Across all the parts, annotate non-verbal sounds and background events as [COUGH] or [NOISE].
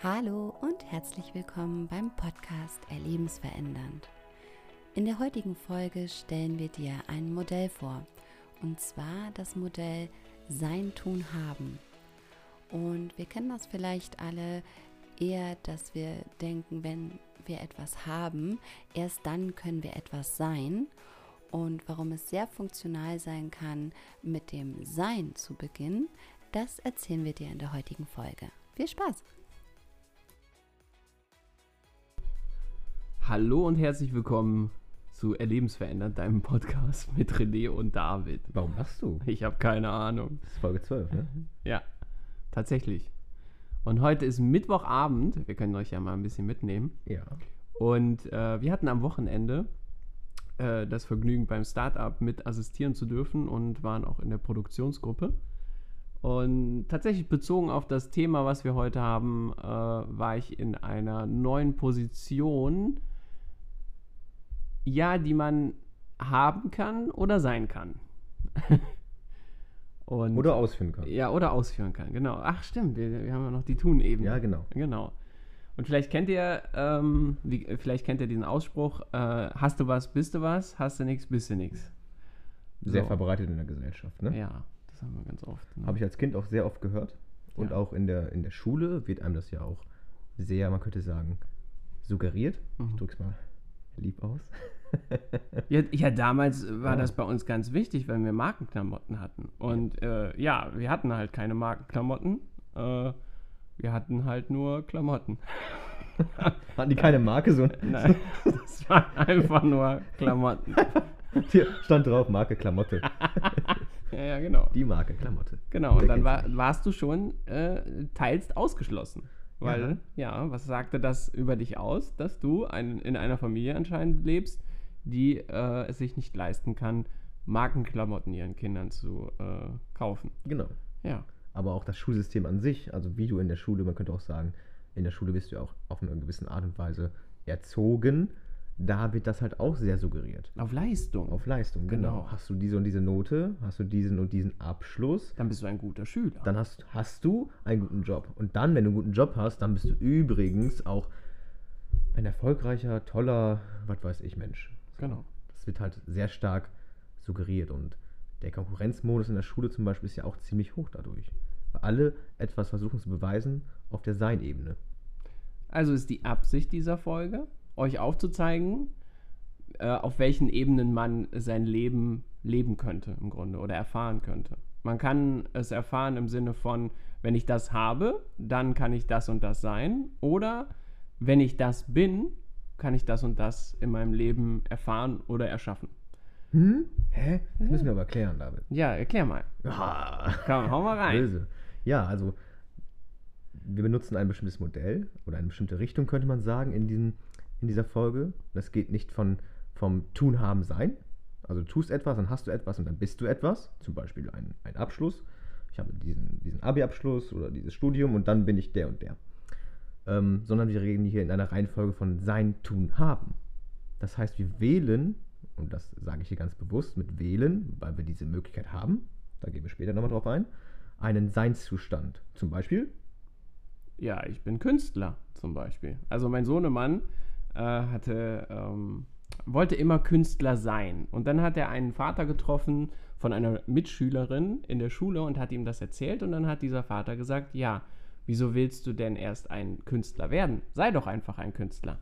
Hallo und herzlich willkommen beim Podcast Erlebensverändernd. In der heutigen Folge stellen wir dir ein Modell vor, und zwar das Modell Sein, Tun, Haben. Und wir kennen das vielleicht alle eher, dass wir denken, wenn wir etwas haben, erst dann können wir etwas sein. Und warum es sehr funktional sein kann, mit dem Sein zu beginnen, das erzählen wir dir in der heutigen Folge. Viel Spaß! Hallo und herzlich willkommen zu Erlebensverändern, deinem Podcast [LAUGHS] mit René und David. Warum lachst du? Ich habe keine Ahnung. Das ist Folge 12, ne? Ja, tatsächlich. Und heute ist Mittwochabend. Wir können euch ja mal ein bisschen mitnehmen. Ja. Und äh, wir hatten am Wochenende äh, das Vergnügen, beim Startup mit assistieren zu dürfen und waren auch in der Produktionsgruppe. Und tatsächlich bezogen auf das Thema, was wir heute haben, äh, war ich in einer neuen Position, ja, die man haben kann oder sein kann. [LAUGHS] Und, Oder ausführen kann. Ja, oder ausführen kann, genau. Ach, stimmt, wir, wir haben ja noch die Tun-Ebene. Ja, genau. Genau. Und vielleicht kennt ihr, ähm, wie, vielleicht kennt ihr diesen Ausspruch, äh, hast du was, bist du was, hast du nichts, bist du nichts. Sehr So. verbreitet in der Gesellschaft, ne? Ja, das haben wir ganz oft. Ne? Habe ich als Kind auch sehr oft gehört. Und Ja. auch in der, in der Schule wird einem das ja auch sehr, man könnte sagen, suggeriert. Mhm. Ich drück's mal lieb aus. [LAUGHS] Ja, ja, damals war Ja. das bei uns ganz wichtig, weil wir Markenklamotten hatten. Und äh, ja, wir hatten halt keine Markenklamotten. Äh, wir hatten halt nur Klamotten. [LAUGHS] Hatten die keine Marke, so [LAUGHS] Nein, das waren einfach nur Klamotten. [LAUGHS] Hier stand drauf, Marke Klamotte. Ja, ja, genau. Die Marke Klamotte. Genau, und dann war, warst du schon äh, teils ausgeschlossen. Weil, ja. was sagte das über dich aus, dass du ein, in einer Familie anscheinend lebst, die äh, es sich nicht leisten kann, Markenklamotten ihren Kindern zu äh, kaufen? Genau. Ja. Aber auch das Schulsystem an sich, also wie du in der Schule, man könnte auch sagen, in der Schule bist du auch auf eine gewisse Art und Weise erzogen. Da wird das halt auch sehr suggeriert. Auf Leistung. Auf Leistung, genau. Genau. Hast du diese und diese Note, hast du diesen und diesen Abschluss, dann bist du ein guter Schüler. dann hast, hast du einen guten Job. Und dann, wenn du einen guten Job hast, dann bist du übrigens auch ein erfolgreicher, toller, was weiß ich, Mensch. Genau. Das wird halt sehr stark suggeriert. Und der Konkurrenzmodus in der Schule zum Beispiel ist ja auch ziemlich hoch dadurch. Weil alle etwas versuchen zu beweisen auf der Sein-Ebene. Also ist die Absicht dieser Folge, euch aufzuzeigen, äh, auf welchen Ebenen man sein Leben leben könnte im Grunde oder erfahren könnte. Man kann es erfahren im Sinne von, wenn ich das habe, dann kann ich das und das sein. Oder wenn ich das bin, kann ich das und das in meinem Leben erfahren oder erschaffen. Hm? Hä? Das müssen wir aber klären, David. Ja, erklär mal. Ah. Komm, hau mal rein. Böse. Ja, also wir benutzen ein bestimmtes Modell oder eine bestimmte Richtung, könnte man sagen, in, diesem, in dieser Folge. Das geht nicht von, vom Tun, Haben, Sein. Also du tust etwas, dann hast du etwas und dann bist du etwas. Zum Beispiel ein, ein Abschluss. Ich habe diesen, diesen Abi-Abschluss oder dieses Studium und dann bin ich der und der. Ähm, sondern wir reden hier in einer Reihenfolge von Sein, Tun, Haben. Das heißt, wir wählen, und das sage ich hier ganz bewusst mit wählen, weil wir diese Möglichkeit haben, da gehen wir später nochmal drauf ein, einen Seinszustand. Zum Beispiel, Ja, ich bin Künstler zum Beispiel. Also mein Sohnemann äh, hatte, ähm, wollte immer Künstler sein. Und dann hat er einen Vater getroffen von einer Mitschülerin in der Schule und hat ihm das erzählt. Und dann hat dieser Vater gesagt, ja, wieso willst du denn erst ein Künstler werden? Sei doch einfach ein Künstler.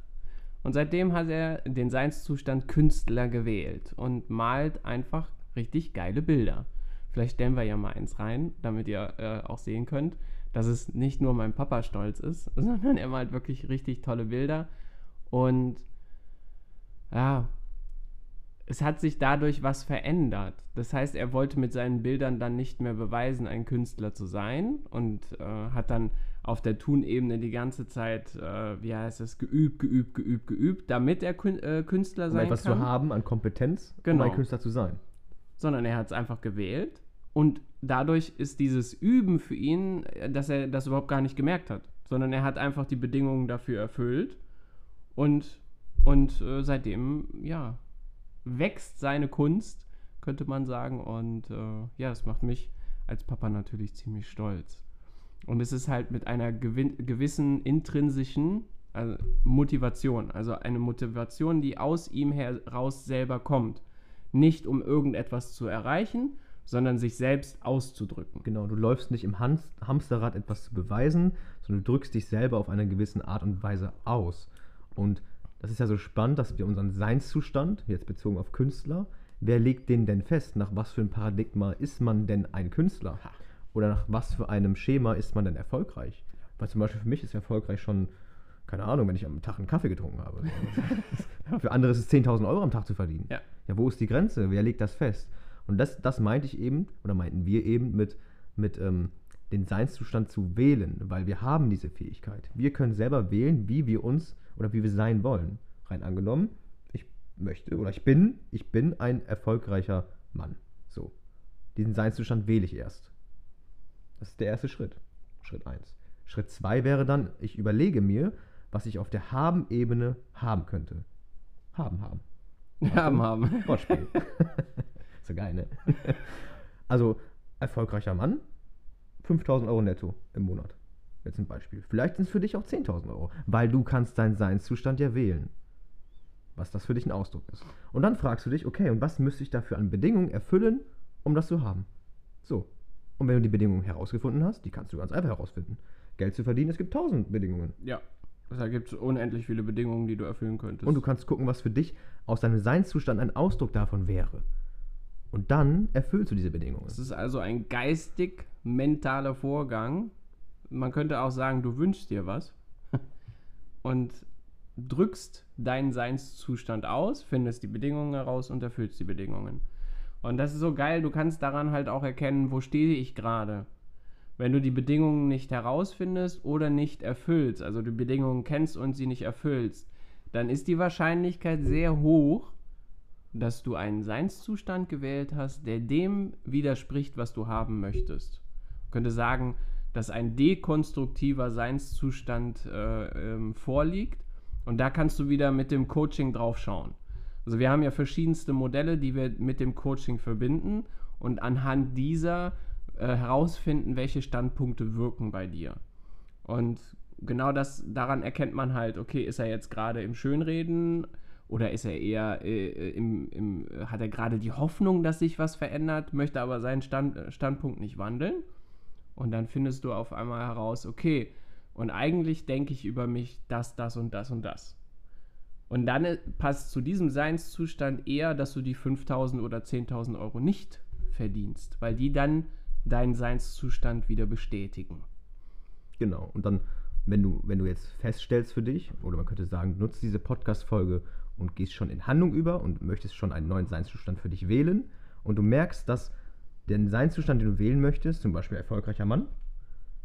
Und seitdem hat er den Seinszustand Künstler gewählt und malt einfach richtig geile Bilder. Vielleicht stellen wir ja mal eins rein, damit ihr äh, auch sehen könnt, dass es nicht nur mein Papa stolz ist, [LAUGHS] sondern er malt wirklich richtig tolle Bilder. Und ja, es hat sich dadurch was verändert. Das heißt, er wollte mit seinen Bildern dann nicht mehr beweisen, ein Künstler zu sein und äh, hat dann auf der Tunebene die ganze Zeit, äh, wie heißt es, geübt, geübt, geübt, geübt, damit er Kün äh, Künstler um sein etwas kann zu haben an Kompetenz, Genau. um ein Künstler zu sein. sondern er hat es einfach gewählt. Und dadurch ist dieses Üben für ihn, dass er das überhaupt gar nicht gemerkt hat, sondern er hat einfach die Bedingungen dafür erfüllt und, und äh, seitdem, ja, wächst seine Kunst, könnte man sagen. Und äh, ja, das macht mich als Papa natürlich ziemlich stolz. Und es ist halt mit einer gewissen intrinsischen also Motivation, also eine Motivation, die aus ihm heraus selber kommt. Nicht um irgendetwas zu erreichen, sondern sich selbst auszudrücken. Genau, du läufst nicht im Hamsterrad etwas zu beweisen, sondern du drückst dich selber auf eine gewisse Art und Weise aus. Und das ist ja so spannend, dass wir unseren Seinszustand, jetzt bezogen auf Künstler, wer legt den denn fest? Nach was für ein Paradigma ist man denn ein Künstler? Oder nach was für einem Schema ist man denn erfolgreich? Weil zum Beispiel für mich ist erfolgreich schon, keine Ahnung, wenn ich am Tag einen Kaffee getrunken habe. [LAUGHS] für andere ist es 10.000 Euro am Tag zu verdienen. Ja. ja, wo ist die Grenze? Wer legt das fest? Und das, das meinte ich eben, oder meinten wir eben mit, mit ähm, den Seinszustand zu wählen, weil wir haben diese Fähigkeit. Wir können selber wählen, wie wir uns oder wie wir sein wollen. Rein angenommen, ich möchte oder ich bin, ich bin ein erfolgreicher Mann. So. Diesen Seinszustand wähle ich erst. Das ist der erste Schritt. Schritt 1. Schritt 2 wäre dann, ich überlege mir, was ich auf der Haben-Ebene haben könnte. Haben, haben. [LAUGHS] Haben, haben. Wortspiel. [LAUGHS] so geil, ne? also, erfolgreicher Mann, 5000 Euro netto im Monat. Jetzt ein Beispiel. Vielleicht sind es für dich auch 10.000 Euro, weil du kannst deinen Seinszustand ja wählen. Was das für dich ein Ausdruck ist. Und dann fragst du dich, okay, und was müsste ich dafür an Bedingungen erfüllen, um das zu haben? So. Und wenn du die Bedingungen herausgefunden hast, die kannst du ganz einfach herausfinden. Geld zu verdienen, es gibt tausend Bedingungen. Ja. Da gibt es unendlich viele Bedingungen, die du erfüllen könntest. Und du kannst gucken, was für dich aus deinem Seinszustand ein Ausdruck davon wäre. Und dann erfüllst du diese Bedingungen. Es ist also ein geistig-mentaler Vorgang. Man könnte auch sagen, du wünschst dir was [LAUGHS] und drückst deinen Seinszustand aus, findest die Bedingungen heraus und erfüllst die Bedingungen. Und das ist so geil, du kannst daran halt auch erkennen, wo stehe ich gerade. Wenn du die Bedingungen nicht herausfindest oder nicht erfüllst, also die Bedingungen kennst und sie nicht erfüllst, dann ist die Wahrscheinlichkeit sehr hoch, dass du einen Seinszustand gewählt hast, der dem widerspricht, was du haben möchtest. Man könnte sagen, dass ein dekonstruktiver Seinszustand äh, ähm, vorliegt und da kannst du wieder mit dem Coaching drauf schauen. Also wir haben ja verschiedenste Modelle, die wir mit dem Coaching verbinden und anhand dieser äh, herausfinden, welche Standpunkte wirken bei dir. Und genau das, daran erkennt man halt, okay, ist er jetzt gerade im Schönreden oder ist er eher äh, im, im, hat er gerade die Hoffnung, dass sich was verändert, möchte aber seinen Stand, Standpunkt nicht wandeln? Und dann findest du auf einmal heraus, okay, und eigentlich denke ich über mich das, das und das und das. Und dann äh, passt zu diesem Seinszustand eher, dass du die 5000 oder 10.000 Euro nicht verdienst, weil die dann deinen Seinszustand wieder bestätigen. Genau. Und dann, wenn du, wenn du jetzt feststellst für dich, oder man könnte sagen, nutzt diese Podcast-Folge und gehst schon in Handlung über und möchtest schon einen neuen Seinszustand für dich wählen und du merkst, dass der Seinszustand, den du wählen möchtest, zum Beispiel erfolgreicher Mann,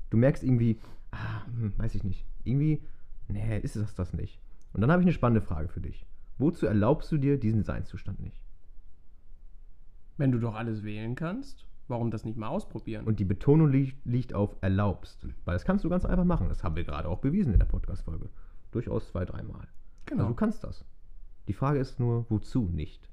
du merkst irgendwie, ah, hm, weiß ich nicht, irgendwie, nee, ist das das nicht. Und dann habe ich eine spannende Frage für dich. Wozu erlaubst du dir diesen Seinszustand nicht? Wenn du doch alles wählen kannst, warum das nicht mal ausprobieren? Und die Betonung li liegt auf erlaubst. Weil das kannst du ganz einfach machen. Das haben wir gerade auch bewiesen in der Podcast-Folge. Durchaus zwei, dreimal. genau. Also du kannst das. Die Frage ist nur, wozu nicht?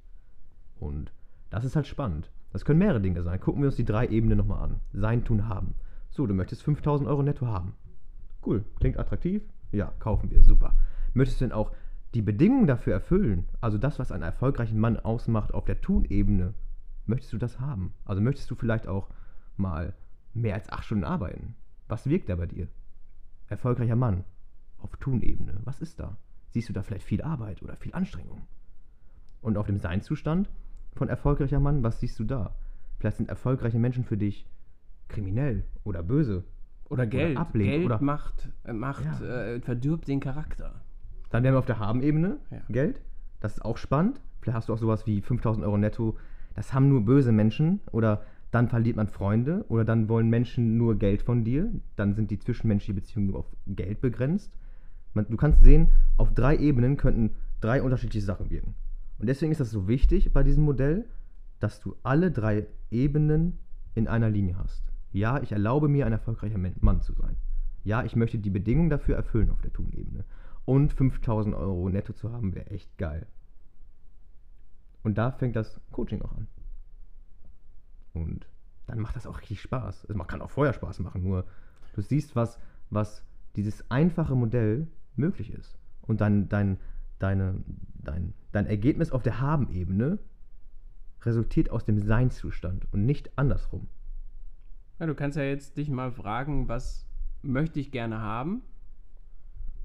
Und das ist halt spannend. Das können mehrere Dinge sein. Gucken wir uns die drei Ebenen nochmal an. Sein, tun, haben. So, du möchtest 5000 Euro netto haben. Cool, klingt attraktiv? Ja, kaufen wir, super. Möchtest du denn auch die Bedingungen dafür erfüllen? Also das, was einen erfolgreichen Mann ausmacht auf der Tun-Ebene, möchtest du das haben? Also möchtest du vielleicht auch mal mehr als acht Stunden arbeiten? Was wirkt da bei dir? Erfolgreicher Mann auf Tun-Ebene, was ist da? Siehst du da vielleicht viel Arbeit oder viel Anstrengung? Und auf dem Seinzustand von erfolgreicher Mann, was siehst du da? Vielleicht sind erfolgreiche Menschen für dich kriminell oder böse. Oder Geld. ablehnen, Geld oder- macht, äh, macht Ja. äh, verdirbt den Charakter. Dann wären wir auf der Haben-Ebene, Ja. Geld. Das ist auch spannend. Vielleicht hast du auch sowas wie 5000 Euro netto. Das haben nur böse Menschen. Oder dann verliert man Freunde. Oder dann wollen Menschen nur Geld von dir. Dann sind die zwischenmenschlichen Beziehungen nur auf Geld begrenzt. Man, du kannst sehen, auf drei Ebenen könnten drei unterschiedliche Sachen wirken. Und deswegen ist das so wichtig bei diesem Modell, dass du alle drei Ebenen in einer Linie hast. Ja, ich erlaube mir, ein erfolgreicher Mann zu sein. Ja, ich möchte die Bedingungen dafür erfüllen auf der Tun-Ebene. Und 5000 Euro netto zu haben, wäre echt geil. Und da fängt das Coaching auch an. Und dann macht das auch richtig Spaß. Es kann auch vorher Spaß machen, nur Du siehst, was, was dieses einfache Modell möglich ist. Und dann dein, deine, dein, dein Ergebnis auf der Haben-Ebene resultiert aus dem Seinszustand und nicht andersrum. Ja, du kannst ja jetzt dich mal fragen, was möchte ich gerne haben?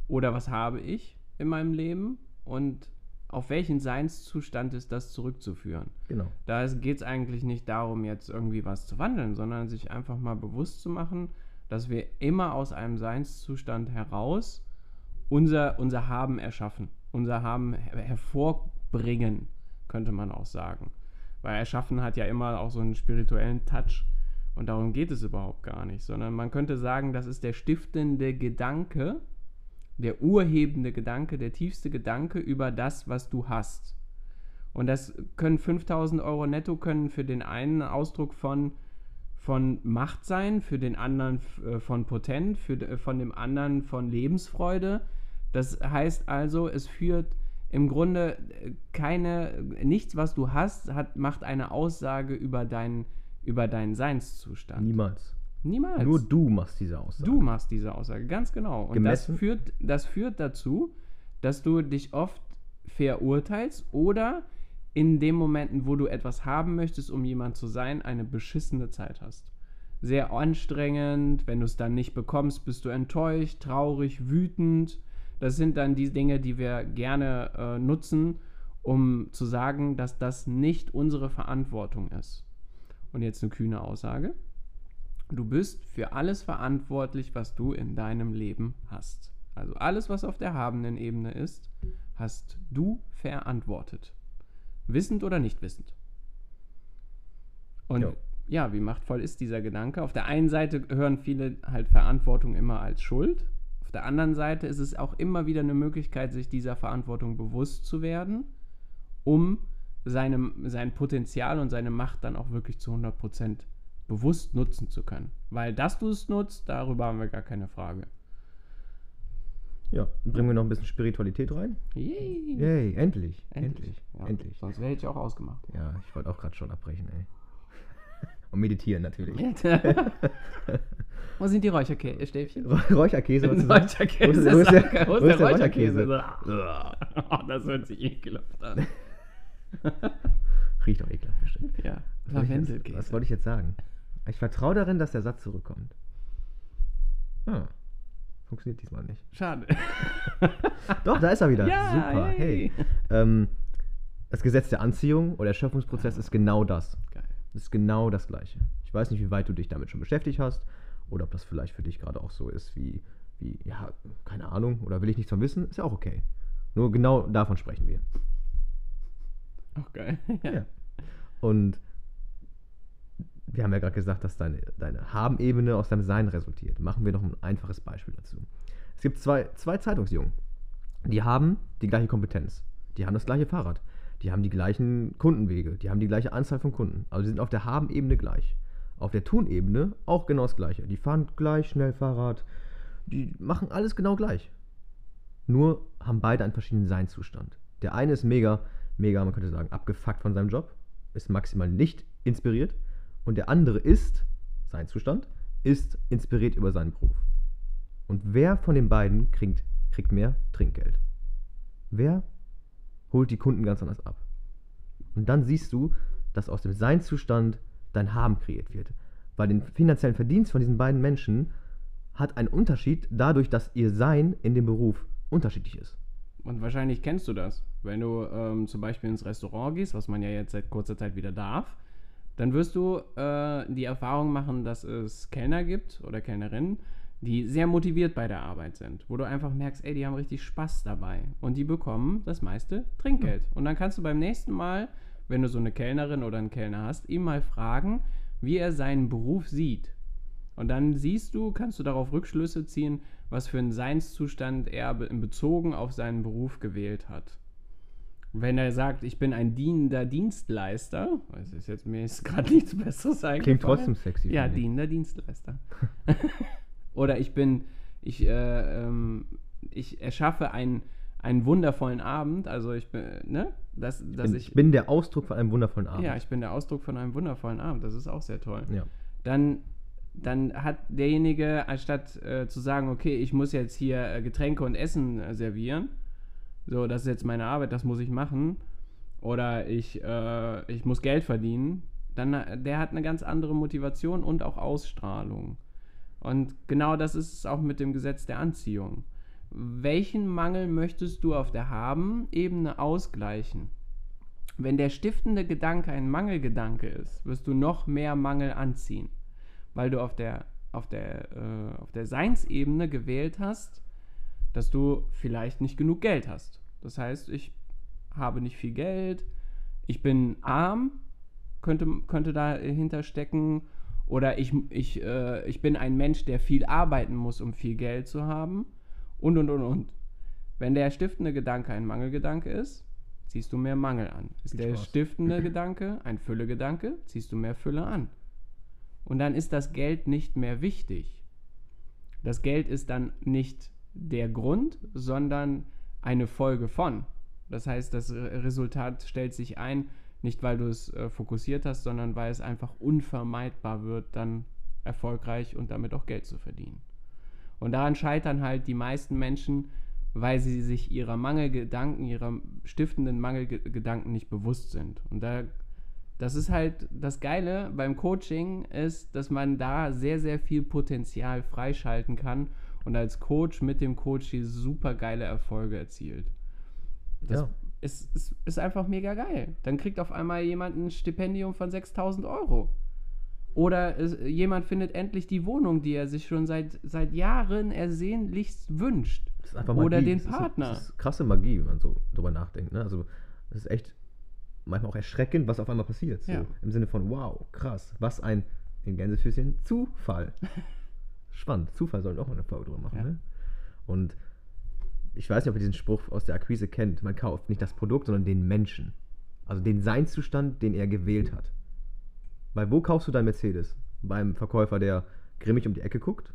Oder was habe ich in meinem Leben? Und auf welchen Seinszustand ist das zurückzuführen? Genau. Da geht es eigentlich nicht darum, jetzt irgendwie was zu wandeln, sondern sich einfach mal bewusst zu machen, dass wir immer aus einem Seinszustand heraus unser, unser Haben erschaffen, unser Haben her hervorbringen, könnte man auch sagen. Weil Erschaffen hat ja immer auch so einen spirituellen Touch. Und darum geht es überhaupt gar nicht, sondern man könnte sagen, das ist der stiftende Gedanke, der urhebende Gedanke, der tiefste Gedanke über das, was du hast. Und das können 5000 Euro netto, können für den einen Ausdruck von, von Macht sein, für den anderen äh, von Potent, für, von dem anderen von Lebensfreude. Das heißt also, es führt im Grunde äh, keine, nichts, was du hast, hat, macht eine Aussage über, dein, über deinen Seinszustand. Niemals. Niemals. Nur du machst diese Aussage. Du machst diese Aussage, ganz genau. Und das führt, das führt dazu, dass du dich oft verurteilst oder in den Momenten, wo du etwas haben möchtest, um jemand zu sein, eine beschissene Zeit hast. Sehr anstrengend, wenn du es dann nicht bekommst, bist du enttäuscht, traurig, wütend. Das sind dann die Dinge, die wir gerne äh, nutzen, um zu sagen, dass das nicht unsere Verantwortung ist. Und jetzt eine kühne Aussage. Du bist für alles verantwortlich, was du in deinem Leben hast. Also alles, was auf der habenden Ebene ist, hast du verantwortet. Wissend oder nicht wissend. Und Jo. ja, wie machtvoll ist dieser Gedanke? Auf der einen Seite hören viele halt Verantwortung immer als Schuld. Auf der anderen Seite ist es auch immer wieder eine Möglichkeit, sich dieser Verantwortung bewusst zu werden, um seinem, sein Potenzial und seine Macht dann auch wirklich zu 100% bewusst nutzen zu können. Weil dass du es nutzt, darüber haben wir gar keine Frage. Ja, bringen wir noch ein bisschen Spiritualität rein. Yay. Yay, endlich. Endlich. Ja, Endlich. Sonst wäre ich auch ausgemacht. Ja, ich wollte auch gerade schon abbrechen, ey. Und meditieren natürlich. [LAUGHS] Wo sind die Räucherstäbchen? Räucherkäse, was. [LAUGHS] Räucherkäse. Wo ist der- wo ist der Räucherkäse? Das hört sich ekelhaft an. [LAUGHS] Riecht doch ekelhaft bestimmt. Ja, Was wollte ich jetzt- Lavendelkäse. Was wollte ich jetzt sagen? Ich vertraue darin, dass der Satz zurückkommt. Ah, funktioniert diesmal nicht. Schade. Doch, da ist er wieder. Ja, Super. hey. Hey. Ähm, das Gesetz der Anziehung oder der Schöpfungsprozess ist genau das. Das ist genau das Gleiche. Ich weiß nicht, wie weit du dich damit schon beschäftigt hast oder ob das vielleicht für dich gerade auch so ist wie, wie, ja, keine Ahnung, oder will ich nichts von wissen, ist ja auch okay. Nur genau davon sprechen wir. Auch geil. [LAUGHS] Ja. Und wir haben ja gerade gesagt, dass deine, deine Haben-Ebene aus deinem Sein resultiert. Machen wir noch ein einfaches Beispiel dazu. Es gibt zwei, zwei Zeitungsjungen, die haben die gleiche Kompetenz. Die haben das gleiche Fahrrad. Die haben die gleichen Kundenwege. Die haben die gleiche Anzahl von Kunden. Also sie sind auf der Haben-Ebene gleich. Auf der Tun-Ebene auch genau das Gleiche. Die fahren gleich schnell Fahrrad. Die machen alles genau gleich. Nur haben beide einen verschiedenen Seinszustand. Der eine ist mega, mega, man könnte sagen, abgefuckt von seinem Job, ist maximal nicht inspiriert. Und der andere ist, sein Zustand, ist inspiriert über seinen Beruf. Und wer von den beiden kriegt, kriegt mehr Trinkgeld? Wer holt die Kunden ganz anders ab? Und dann siehst du, dass aus dem Seinszustand dein Haben kreiert wird. Weil den finanziellen Verdienst von diesen beiden Menschen hat einen Unterschied dadurch, dass ihr Sein in dem Beruf unterschiedlich ist. Und wahrscheinlich kennst du das. Wenn du ähm, zum Beispiel ins Restaurant gehst, was man ja jetzt seit kurzer Zeit wieder darf, dann wirst du äh, die Erfahrung machen, dass es Kellner gibt oder Kellnerinnen, die sehr motiviert bei der Arbeit sind, wo du einfach merkst, ey, die haben richtig Spaß dabei und die bekommen das meiste Trinkgeld. Und dann kannst du beim nächsten Mal, wenn du so eine Kellnerin oder einen Kellner hast, ihm mal fragen, wie er seinen Beruf sieht. Und dann siehst du, kannst du darauf Rückschlüsse ziehen, was für einen Seinszustand er bezogen auf seinen Beruf gewählt hat. Wenn er sagt, ich bin ein dienender Dienstleister, das ist jetzt mir ist [LAUGHS] gerade nichts Besseres eingefallen. Klingt trotzdem sexy. Ja, dienender Dienstleister. [LAUGHS] [LAUGHS] Oder ich bin, ich, äh, ähm, ich erschaffe einen, einen wundervollen Abend, also ich bin, ne, dass, dass bin, ich, ich bin der Ausdruck von einem wundervollen Abend. ja, ich bin der Ausdruck von einem wundervollen Abend, das ist auch sehr toll Ja. dann dann hat derjenige, anstatt äh, zu sagen, okay, ich muss jetzt hier äh, Getränke und Essen äh, servieren, so, das ist jetzt meine Arbeit, das muss ich machen, oder ich, äh, ich muss Geld verdienen, dann äh, der hat eine ganz andere Motivation und auch Ausstrahlung. Und genau das ist es auch mit dem Gesetz der Anziehung. Welchen Mangel möchtest du auf der Haben-Ebene ausgleichen? Wenn der stiftende Gedanke ein Mangelgedanke ist, wirst du noch mehr Mangel anziehen, weil du auf der, auf der, äh, auf der Seinsebene gewählt hast, dass du vielleicht nicht genug Geld hast. Das heißt, ich habe nicht viel Geld, ich bin arm, könnte, könnte dahinter stecken, oder ich, ich, äh, ich bin ein Mensch, der viel arbeiten muss, um viel Geld zu haben, und, und, und, und. Wenn der stiftende Gedanke ein Mangelgedanke ist, ziehst du mehr Mangel an. Ist der Spaß. stiftende [LAUGHS] Gedanke ein Füllegedanke, ziehst du mehr Fülle an. Und dann ist das Geld nicht mehr wichtig. Das Geld ist dann nicht der Grund, sondern eine Folge von. Das heißt, das Re- Resultat stellt sich ein, nicht weil du es äh, fokussiert hast, sondern weil es einfach unvermeidbar wird, dann erfolgreich und damit auch Geld zu verdienen. Und daran scheitern halt die meisten Menschen, weil sie sich ihrer Mangelgedanken, ihrer stiftenden Mangelgedanken nicht bewusst sind. Und da, das ist halt das Geile beim Coaching ist, dass man da sehr, sehr viel Potenzial freischalten kann und als Coach mit dem Coach super geile Erfolge erzielt. Das Ja. Ist, ist, ist einfach mega geil. Dann kriegt auf einmal jemand ein Stipendium von 6000 Euro. Oder es, jemand findet endlich die Wohnung, die er sich schon seit, seit Jahren ersehnlichst wünscht. Das ist einfach Oder Magie. den Das ist- Partner. Das ist krasse Magie, wenn man so drüber nachdenkt. Ne? Also, das ist echt manchmal auch erschreckend, was auf einmal passiert. So, Ja. Im Sinne von, wow, krass, was ein, in Gänsefüßchen, Zufall. [LAUGHS] Spannend. Zufall sollen wir auch mal eine Folge drüber machen. Ja. Ne? Und ich weiß nicht, ob ihr diesen Spruch aus der Akquise kennt. Man kauft nicht das Produkt, sondern den Menschen. Also den Seinszustand, den er gewählt hat. Weil wo kaufst du dein Mercedes? Beim Verkäufer, der grimmig um die Ecke guckt,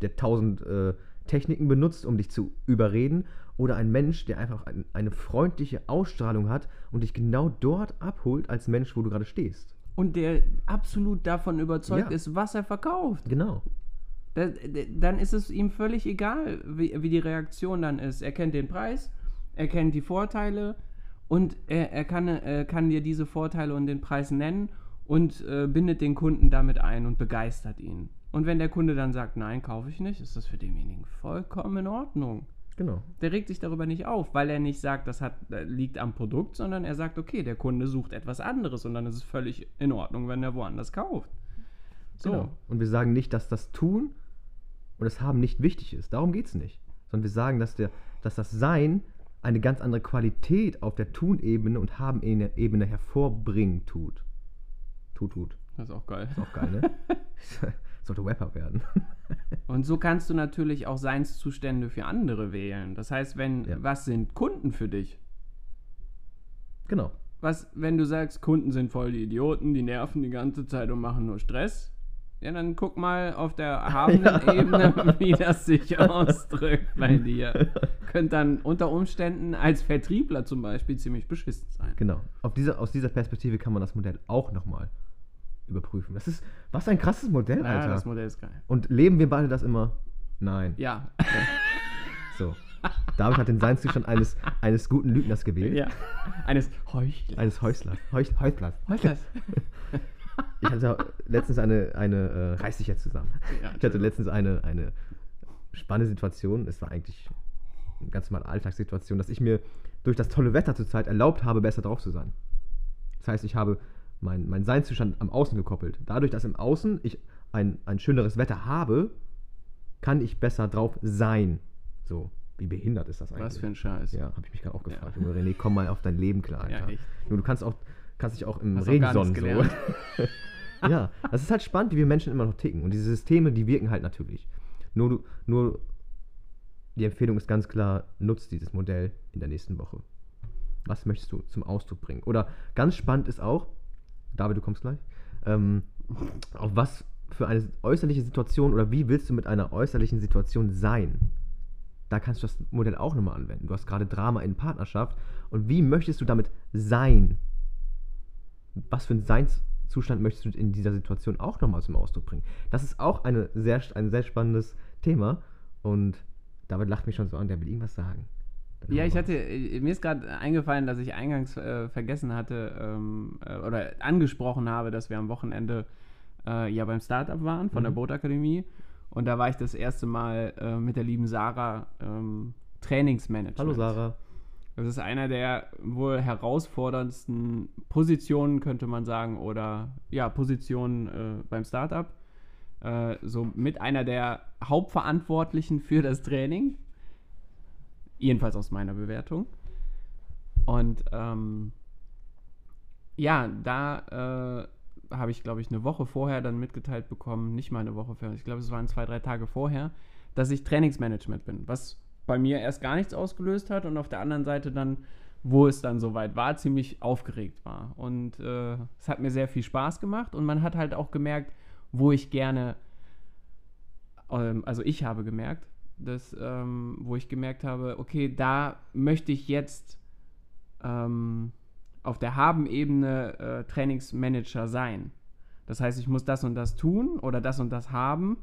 der tausend äh, Techniken benutzt, um dich zu überreden, oder ein Mensch, der einfach ein, eine freundliche Ausstrahlung hat und dich genau dort abholt als Mensch, wo du gerade stehst. Und der absolut davon überzeugt Ja. ist, was er verkauft. Genau. Da, da- dann ist es ihm völlig egal, wie, wie die Reaktion dann ist. Er kennt den Preis, er kennt die Vorteile und er, er kann, äh, kann dir diese Vorteile und den Preis nennen und äh, bindet den Kunden damit ein und begeistert ihn. Und wenn der Kunde dann sagt, nein, kaufe ich nicht, ist das für denjenigen vollkommen in Ordnung. Genau. Der regt sich darüber nicht auf, weil er nicht sagt, das hat, äh, liegt am Produkt, sondern er sagt, okay, der Kunde sucht etwas anderes und dann ist es völlig in Ordnung, wenn er woanders kauft. So. Genau. Und wir sagen nicht, dass das Tun und das Haben nicht wichtig ist. Darum geht es nicht. Sondern wir sagen, dass, der, dass das Sein eine ganz andere Qualität auf der Tun-Ebene und Haben-Ebene hervorbringen tut. Tut, tut. Das ist auch geil. Ist auch geil, ne? [LAUGHS] Sollte Rapper werden. [LAUGHS] Und so kannst du natürlich auch Seinszustände für andere wählen. Das heißt, wenn, Ja. was sind Kunden für dich? genau. Was, wenn du sagst, Kunden sind voll die Idioten, die nerven die ganze Zeit und machen nur Stress, ja, dann guck mal auf der [LAUGHS] habenden Ja. Ebene, wie das sich ausdrückt bei dir. Könnte dann unter Umständen als Vertriebler zum Beispiel ziemlich beschissen sein. Genau. Auf dieser, aus dieser Perspektive kann man das Modell auch nochmal überprüfen. Das ist, was ein krasses Modell, Ja, Alter. das Modell ist geil. Und leben wir beide das immer? Nein. Ja. [LAUGHS] So. David hat den Seinszustand eines, eines guten Lügners gewählt. ja. Eines Heuchlers. Eines Häuslers. Heuch, Heuchlers. Heuchlers. [LAUGHS] [LAUGHS] Ich hatte letztens eine, eine äh, reiß dich jetzt zusammen. Ja, [LAUGHS] Ich hatte letztens eine, eine spannende Situation. Es war eigentlich eine ganz normale Alltagssituation, dass ich mir durch das tolle Wetter zurzeit erlaubt habe, besser drauf zu sein. Das heißt, ich habe meinen mein Seinszustand am Außen gekoppelt. Dadurch, dass im Außen ich ein, ein schöneres Wetter habe, kann ich besser drauf sein. So, wie behindert ist das eigentlich? Was für ein Scheiß. Ja, habe ich mich gerade auch gefragt. Ja. René, komm mal auf dein Leben klar, Alter. Ja, echt. Nur du kannst auch, kannst dich auch im Hast auch Regen nichts sonnen. So. [LAUGHS] ja, das ist halt spannend, wie wir Menschen immer noch ticken. Und diese Systeme, die wirken halt natürlich. Nur, du- nur die Empfehlung ist ganz klar, nutzt dieses Modell in der nächsten Woche. Was möchtest du zum Ausdruck bringen? Oder ganz spannend ist auch, David, du kommst gleich, ähm, auf was für eine äußerliche Situation oder wie willst du mit einer äußerlichen Situation sein? Da kannst du das Modell auch nochmal anwenden. Du hast gerade Drama in Partnerschaft und wie möchtest du damit sein? Was für ein Zustand möchtest du in dieser Situation auch nochmal zum Ausdruck bringen? Das ist auch eine sehr, ein sehr spannendes Thema und David lacht mich schon so an, der will irgendwas sagen. Dann Ja, ich hatte, äh, mir ist gerade eingefallen, dass ich eingangs äh, vergessen hatte ähm, äh, oder angesprochen habe, dass wir am Wochenende äh, ja beim Startup waren von der Mhm. Bootakademie. Und da war ich das erste Mal äh, mit der lieben Sarah ähm, Trainingsmanagement. Hallo Sarah. Das ist einer der wohl herausforderndsten Positionen, könnte man sagen, oder ja, Positionen äh, beim Startup. Äh, so mit einer der Hauptverantwortlichen für das Training. Jedenfalls aus meiner Bewertung. Und ähm, ja, da äh, habe ich, glaube ich, eine Woche vorher dann mitgeteilt bekommen, nicht mal eine Woche vorher, ich glaube, es waren zwei, drei Tage vorher, dass ich Trainingsmanagement bin, was bei mir erst gar nichts ausgelöst hat und auf der anderen Seite dann, wo es dann soweit war, ziemlich aufgeregt war. Und äh, es hat mir sehr viel Spaß gemacht und man hat halt auch gemerkt, wo ich gerne, ähm, also ich habe gemerkt, dass, ähm, wo ich gemerkt habe, okay, da möchte ich jetzt ähm, auf der Haben-Ebene äh, Trainingsmanager sein. Das heißt, ich muss das und das tun oder das und das haben,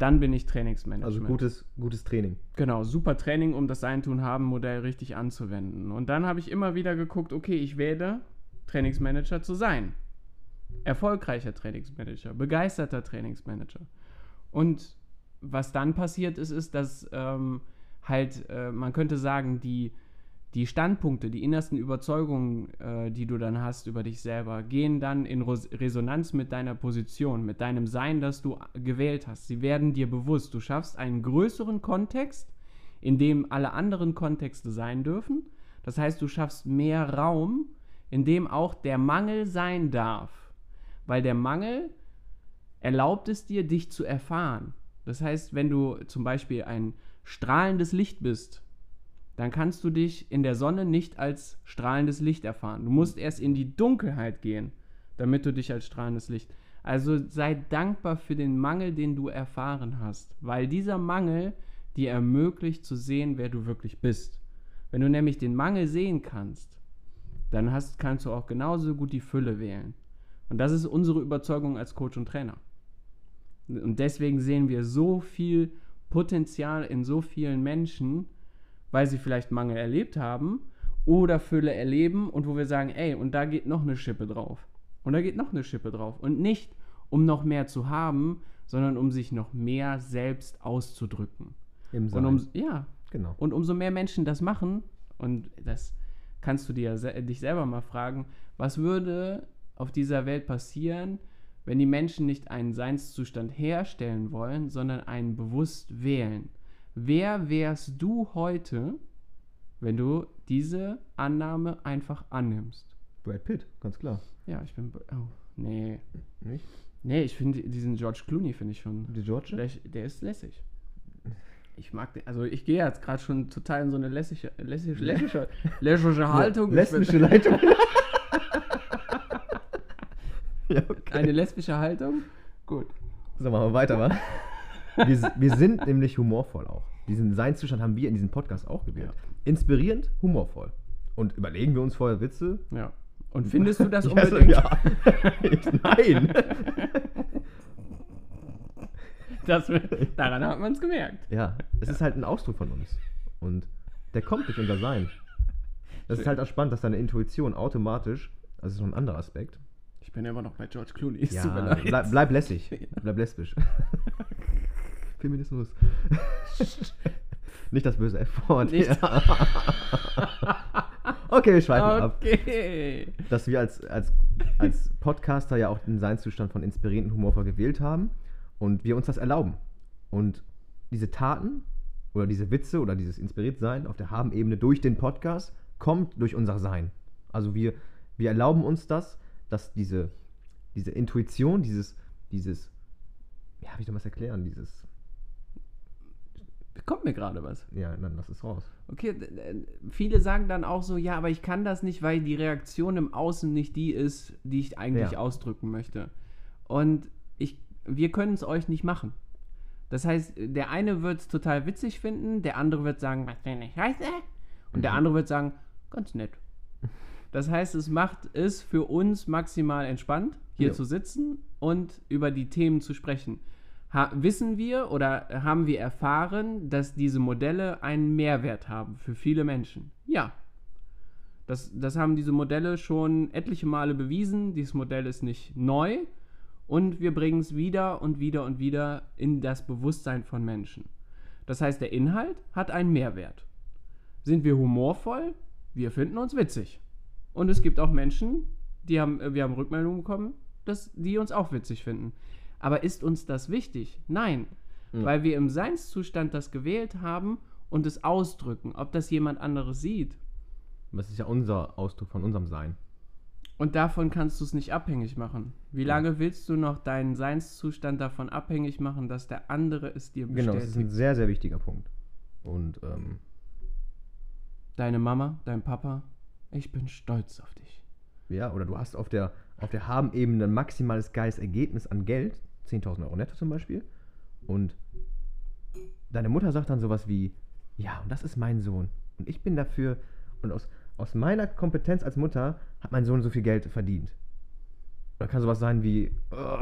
dann bin ich Trainingsmanager. Also gutes, gutes Training. Genau, super Training, um das Sein-Tun-Haben-Modell richtig anzuwenden. Und dann habe ich immer wieder geguckt, okay, ich werde Trainingsmanager zu sein. Erfolgreicher Trainingsmanager, begeisterter Trainingsmanager. Und was dann passiert ist, ist, dass ähm, halt, äh, man könnte sagen, die, die Standpunkte, die innersten Überzeugungen, äh, die du dann hast über dich selber, gehen dann in Res Resonanz mit deiner Position, mit deinem Sein, das du gewählt hast. Sie werden dir bewusst. Du schaffst einen größeren Kontext, in dem alle anderen Kontexte sein dürfen. Das heißt, du schaffst mehr Raum, in dem auch der Mangel sein darf. Weil der Mangel erlaubt es dir, dich zu erfahren. Das heißt, wenn du zum Beispiel ein strahlendes Licht bist, dann kannst du dich in der Sonne nicht als strahlendes Licht erfahren. Du musst erst in die Dunkelheit gehen, damit du dich als strahlendes Licht. Also sei dankbar für den Mangel, den du erfahren hast, weil dieser Mangel dir ermöglicht zu sehen, wer du wirklich bist. Wenn du nämlich den Mangel sehen kannst, dann hast, kannst du auch genauso gut die Fülle wählen. Und das ist unsere Überzeugung als Coach und Trainer. Und deswegen sehen wir so viel Potenzial in so vielen Menschen, weil sie vielleicht Mangel erlebt haben oder Fülle erleben und wo wir sagen, ey, und da geht noch eine Schippe drauf. Und da geht noch eine Schippe drauf. Und nicht, um noch mehr zu haben, sondern um sich noch mehr selbst auszudrücken. Im Und Sein. um, ja, genau. und umso mehr Menschen das machen, und das kannst du dir dich selber mal fragen, was würde auf dieser Welt passieren, wenn die Menschen nicht einen Seinszustand herstellen wollen, sondern einen bewusst wählen? Wer wärst du heute, wenn du diese Annahme einfach annimmst? Brad Pitt, ganz klar. Ja, ich bin. Oh, nee. Nicht? Nee, ich finde diesen George Clooney finde ich schon. Die George? Der, der ist lässig. Ich mag den, also ich gehe jetzt gerade schon total in so eine lässige, lässige, lässige, lässige [LAUGHS] Haltung. Lesbische Leitung. [LAUGHS] [LAUGHS] ja, okay. Eine lesbische Haltung? Gut. So, machen wir weiter, wa? Wir, wir sind nämlich humorvoll auch. Diesen Seinszustand haben wir in diesem Podcast auch gewählt. Inspirierend, humorvoll. Und überlegen wir uns vorher Witze? Ja. Und findest du das [LAUGHS] Ja, so- unbedingt? Ja. Ich- Nein. Das, daran hat man es gemerkt. Ja, es ist halt ein Ausdruck von uns. Und der kommt durch unser Sein. Das ist halt auch spannend, dass deine Intuition automatisch, also das ist noch ein anderer Aspekt. Ich bin immer noch bei George Clooney. Ja, bleib, bleib lässig. [LAUGHS] Bleib lesbisch. [LAUGHS] Feminismus. [LAUGHS] Nicht das böse F-Wort. Okay, wir schweifen ab. Okay. Dass wir als, als, als Podcaster ja auch den Seinszustand von inspirierenden Humorvoll gewählt haben und wir uns das erlauben. Und diese Taten oder diese Witze oder dieses Inspiriertsein auf der Haben-Ebene durch den Podcast kommt durch unser Sein. Also wir, wir erlauben uns das, dass diese, diese Intuition, dieses, dieses, ja, wie soll man es erklären, dieses, Kommt mir gerade was. ja, dann lass es raus. Okay, viele sagen dann auch so, ja, aber ich kann das nicht, weil die Reaktion im Außen nicht die ist, die ich eigentlich Ja. ausdrücken möchte. Und ich, wir können es euch nicht machen. Das heißt, der eine wird es total witzig finden, der andere wird sagen, was denn nicht heißt Und der Mhm. andere wird sagen, ganz nett. Das heißt, es macht es für uns maximal entspannt. hier Ja. zu sitzen und über die Themen zu sprechen. Wissen wir oder haben wir erfahren, dass diese Modelle einen Mehrwert haben für viele Menschen? Ja. Das, das haben diese Modelle schon etliche Male bewiesen. Dieses Modell ist nicht neu und wir bringen es wieder und wieder und wieder in das Bewusstsein von Menschen. Das heißt, der Inhalt hat einen Mehrwert. Sind wir humorvoll? Wir finden uns witzig. Und es gibt auch Menschen, die haben, wir haben Rückmeldungen bekommen, dass die uns auch witzig finden. Aber ist uns das wichtig? Nein, Mhm. weil wir im Seinszustand das gewählt haben und es ausdrücken. Ob das jemand anderes sieht, Das ist ja unser Ausdruck von unserem Sein. Und davon kannst du es nicht abhängig machen. Wie lange willst du noch deinen Seinszustand davon abhängig machen, dass der andere es dir Genau, das ist ein bestätigt? sehr, sehr wichtiger Punkt. Und ähm, Deine Mama, dein Papa, ich bin stolz auf dich. ja, oder du hast auf der, auf der Haben-Ebene ein maximales geiles Ergebnis an Geld, 10.000 Euro netto zum Beispiel. Und deine Mutter sagt dann sowas wie, ja, und das ist mein Sohn. Und ich bin dafür, und aus, aus meiner Kompetenz als Mutter hat mein Sohn so viel Geld verdient. Oder kann sowas sein wie, "Oh,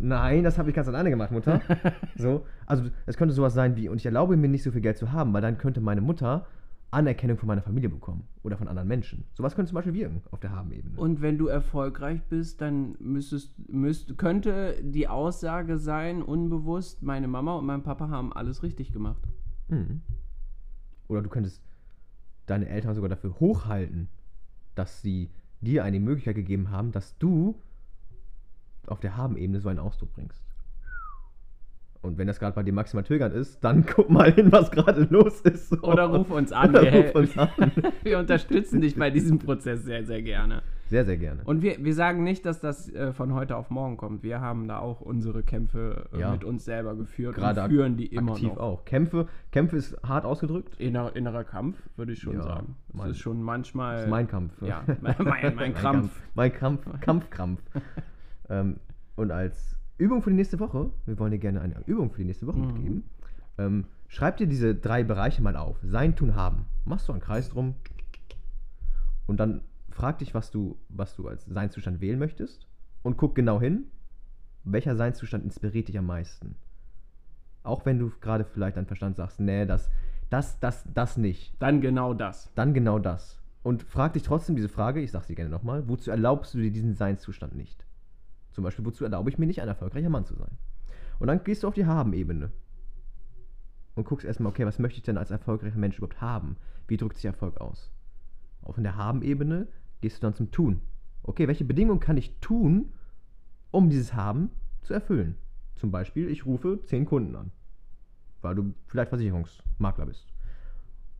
nein, das habe ich ganz alleine gemacht, Mutter. [LAUGHS] so, also es könnte sowas sein wie, und ich erlaube mir nicht so viel Geld zu haben, weil dann könnte meine Mutter Anerkennung von meiner Familie bekommen oder von anderen Menschen. Sowas könnte zum Beispiel wirken auf der Haben-Ebene. Und wenn du erfolgreich bist, dann müsstest, müsst, könnte die Aussage sein, unbewusst, meine Mama und mein Papa haben alles richtig gemacht. Mhm. Oder du könntest deine Eltern sogar dafür hochhalten, dass sie dir eine Möglichkeit gegeben haben, dass du auf der Haben-Ebene so einen Ausdruck bringst. Und wenn das gerade bei dir maximal triggernd ist, dann [LAUGHS] guck mal hin, was gerade los ist. So. Oder ruf uns an. Oder wir, ruf uns an. [LAUGHS] wir unterstützen dich bei diesem Prozess sehr, sehr gerne. Sehr, sehr gerne. Und wir, wir sagen nicht, dass das äh, von heute auf morgen kommt. Wir haben da auch unsere Kämpfe äh, Ja. mit uns selber geführt Gerade und führen die immer aktiv noch. auch. Kämpfe, Kämpfe ist hart ausgedrückt. Inner, innerer Kampf, würde ich schon Ja, sagen. Das mein- ist schon manchmal. Das ist mein Kampf. Ja, mein, mein, mein [LAUGHS] Krampf. Mein Kampf, Kampfkrampf. ähm, und als Übung für die nächste Woche, wir wollen dir gerne eine Übung für die nächste Woche Mhm. mitgeben. Ähm, schreib dir diese drei Bereiche mal auf. Sein, tun, haben. Machst du einen Kreis drum. Und dann frag dich, was du, was du als Seinszustand wählen möchtest. Und guck genau hin, welcher Seinszustand inspiriert dich am meisten. Auch wenn du gerade vielleicht dein Verstand sagst, nee, das, das, das, das nicht Dann genau das. dann genau das. Und frag dich trotzdem diese Frage, ich sag sie gerne nochmal, wozu erlaubst du dir diesen Seinszustand nicht? Zum Beispiel, wozu erlaube ich mir nicht, ein erfolgreicher Mann zu sein? Und dann gehst du auf die Haben-Ebene und guckst erstmal, okay, was möchte ich denn als erfolgreicher Mensch überhaupt haben? Wie drückt sich Erfolg aus? Auf der Haben-Ebene gehst du dann zum Tun. Okay, welche Bedingungen kann ich tun, um dieses Haben zu erfüllen? Zum Beispiel, ich rufe 10 Kunden an, weil du vielleicht Versicherungsmakler bist.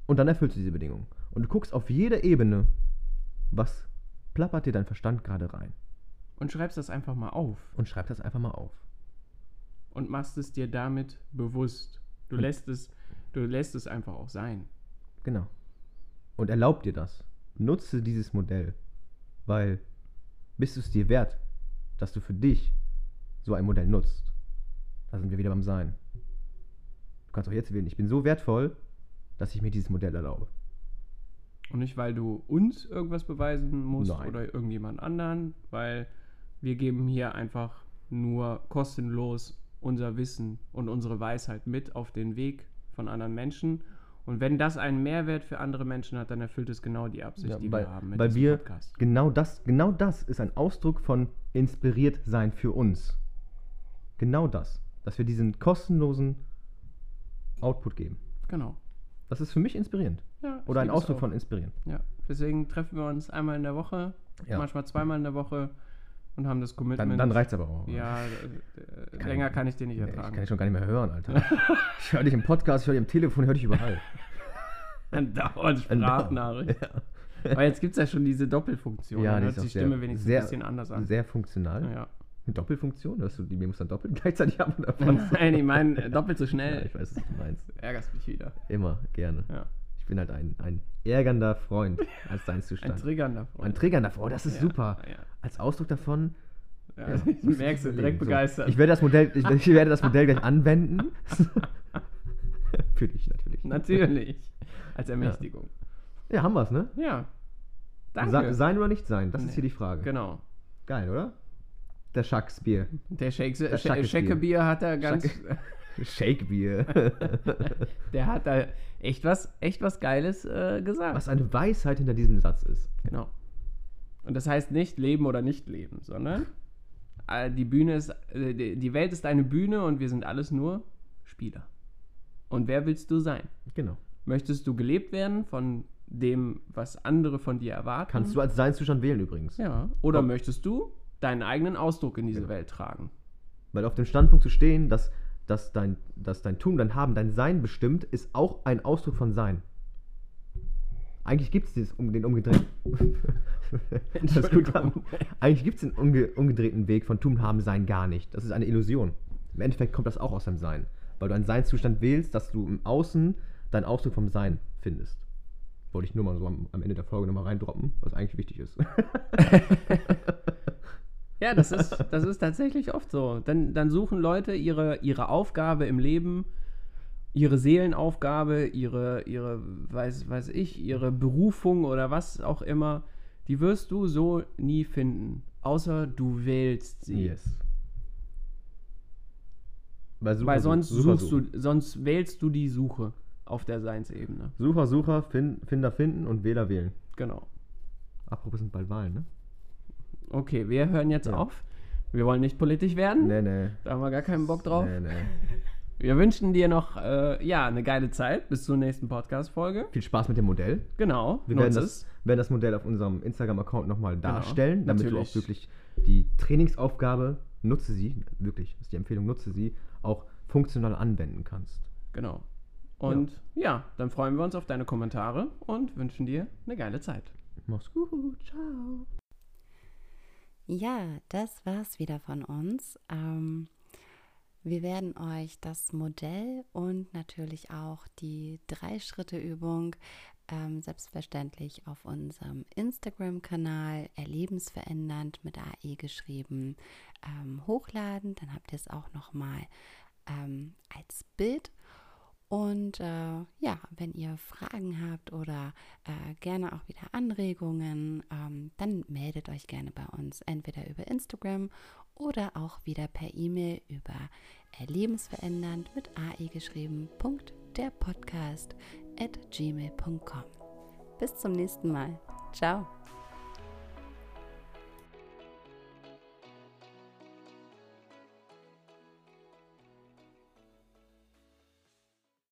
Und dann erfüllst du diese Bedingungen. Und du guckst auf jeder Ebene, was plappert dir dein Verstand gerade rein. Und schreibst das einfach mal auf. Und schreib das einfach mal auf. Und machst es dir damit bewusst. Du Und- lässt es, du lässt es einfach auch sein. Genau. Und erlaub dir das. Nutze dieses Modell. Weil bist du es dir wert, dass du für dich so ein Modell nutzt. Da sind wir wieder beim Sein. Du kannst auch jetzt wählen. Ich bin so wertvoll, dass ich mir dieses Modell erlaube. Und nicht, weil du uns irgendwas beweisen musst Nein. oder irgendjemand anderen, weil wir geben hier einfach nur kostenlos unser Wissen und unsere Weisheit mit auf den Weg von anderen Menschen. Und wenn das einen Mehrwert für andere Menschen hat, dann erfüllt es genau die Absicht, Ja, die weil- wir haben mit weil diesem wir Podcast. Genau das, genau das ist ein Ausdruck von inspiriert sein für uns. Genau das. Dass wir diesen kostenlosen Output geben. Genau. Das ist für mich inspirierend. Ja, Oder ein Ausdruck von inspirieren. Ja, deswegen treffen wir uns einmal in der Woche, Ja. manchmal zweimal in der Woche und haben das Commitment. Dann, dann reicht es aber auch. Ja, äh, Kann länger ich- kann ich den nicht Nee, ich ertragen. kann dich schon gar nicht mehr hören, Alter. [LAUGHS] ich höre dich im Podcast, ich höre dich im Telefon, ich höre dich überall. [LAUGHS] Andauernd Sprachnachricht. Aber jetzt gibt es ja schon diese Doppelfunktion. Ja, dann die hört die sehr- Stimme wenigstens sehr- ein bisschen anders an. Sehr funktional. ja. Eine Doppelfunktion? Hörst du die Memos dann doppelt [LAUGHS] gleichzeitig ab? Oder? Nein, ich meine doppelt so ja, schnell. ich weiß, was du meinst. Ärgerst mich wieder. Immer, gerne. Ja. Ich bin halt ein, ein ärgernder Freund als Ein Seinszustand. triggernder Freund. Ein triggernder Freund. Oh, das ist Ja, super. Ja, Als Ausdruck davon. ja. ja, [LAUGHS] ich merkst du, direkt So, begeistert. Ich werde das Modell, ich, ich werde das Modell gleich [LAUGHS] anwenden. [LAUGHS] Für dich natürlich. Natürlich. Als Ermächtigung. Ja, haben wir es, ne? Ja. Danke. Sein oder nicht sein, das ist Nee. hier die Frage. Genau. Geil, oder? Der Shakespeare. Der Shakespeare, Der Shakespeare. Shakespeare hat da ganz, Shakebeer. [LAUGHS] der hat da echt was, echt was Geiles äh, gesagt. Was eine Weisheit hinter diesem Satz ist. Genau. Und das heißt nicht leben oder nicht leben, sondern äh, die Bühne ist, äh, die die Welt ist eine Bühne und wir sind alles nur Spieler. Und wer willst du sein? Genau. Möchtest du gelebt werden von dem, was andere von dir erwarten? Kannst du als Seinszustand wählen übrigens. Ja. Oder Ob- möchtest du deinen eigenen Ausdruck in diese Genau. Welt tragen? Weil auf dem Standpunkt zu stehen, dass, dass, dein, dass dein Tun, dein Haben, dein Sein bestimmt, ist auch ein Ausdruck von Sein. Eigentlich gibt es um, den umgedrehten. [LAUGHS] Eigentlich gibt es den umge umgedrehten Weg von Tun, Haben, Sein gar nicht. Das ist eine Illusion. Im Endeffekt kommt das auch aus dem Sein. Weil du einen Seinszustand wählst, dass du im Außen deinen Ausdruck vom Sein findest. Wollte ich nur mal so am, am Ende der Folge nochmal reindroppen, was eigentlich wichtig ist. [LAUGHS] [LAUGHS] Ja, das ist, das ist tatsächlich oft so. Dann, dann suchen Leute ihre, ihre Aufgabe im Leben, ihre Seelenaufgabe, ihre, ihre, weiß, weiß ich, ihre Berufung oder was auch immer. Die wirst du so nie finden. Außer du wählst sie. yes. Weil, Sucher, Weil sonst Sucher suchst suchen. du, sonst wählst du die Suche auf der Seinsebene. Sucher, Sucher, fin Finder finden und Wähler wählen. Genau. Apropos sind bald Wahlen, ne? Okay, wir hören jetzt Ja. auf. Wir wollen nicht politisch werden. Nee, nee. Da haben wir gar keinen Bock drauf. Nee, nee. [LAUGHS] Wir wünschen dir noch äh, ja, eine geile Zeit bis zur nächsten Podcast-Folge. Viel Spaß mit dem Modell. Genau. Wir werden das, werden das Modell auf unserem Instagram-Account nochmal darstellen, damit natürlich. du auch wirklich die Trainingsaufgabe, nutze sie, wirklich, das ist die Empfehlung, nutze sie, auch funktional anwenden kannst. Genau. Und ja. dann freuen wir uns auf deine Kommentare und wünschen dir eine geile Zeit. Mach's gut, ciao. Ja, das war's wieder von uns. Ähm, wir werden euch das Modell und natürlich auch die Drei-Schritte-Übung ähm, selbstverständlich auf unserem Instagram-Kanal Erlebensverändernd mit AE geschrieben ähm, hochladen. Dann habt ihr es auch nochmal ähm, als Bild. Und äh, ja, wenn ihr Fragen habt oder äh, gerne auch wieder Anregungen, ähm, dann meldet euch gerne bei uns, entweder über Instagram oder auch wieder per E-Mail über erlebensverändernd mit AE geschrieben, der Podcast at gmail.com. Bis zum nächsten Mal. Ciao.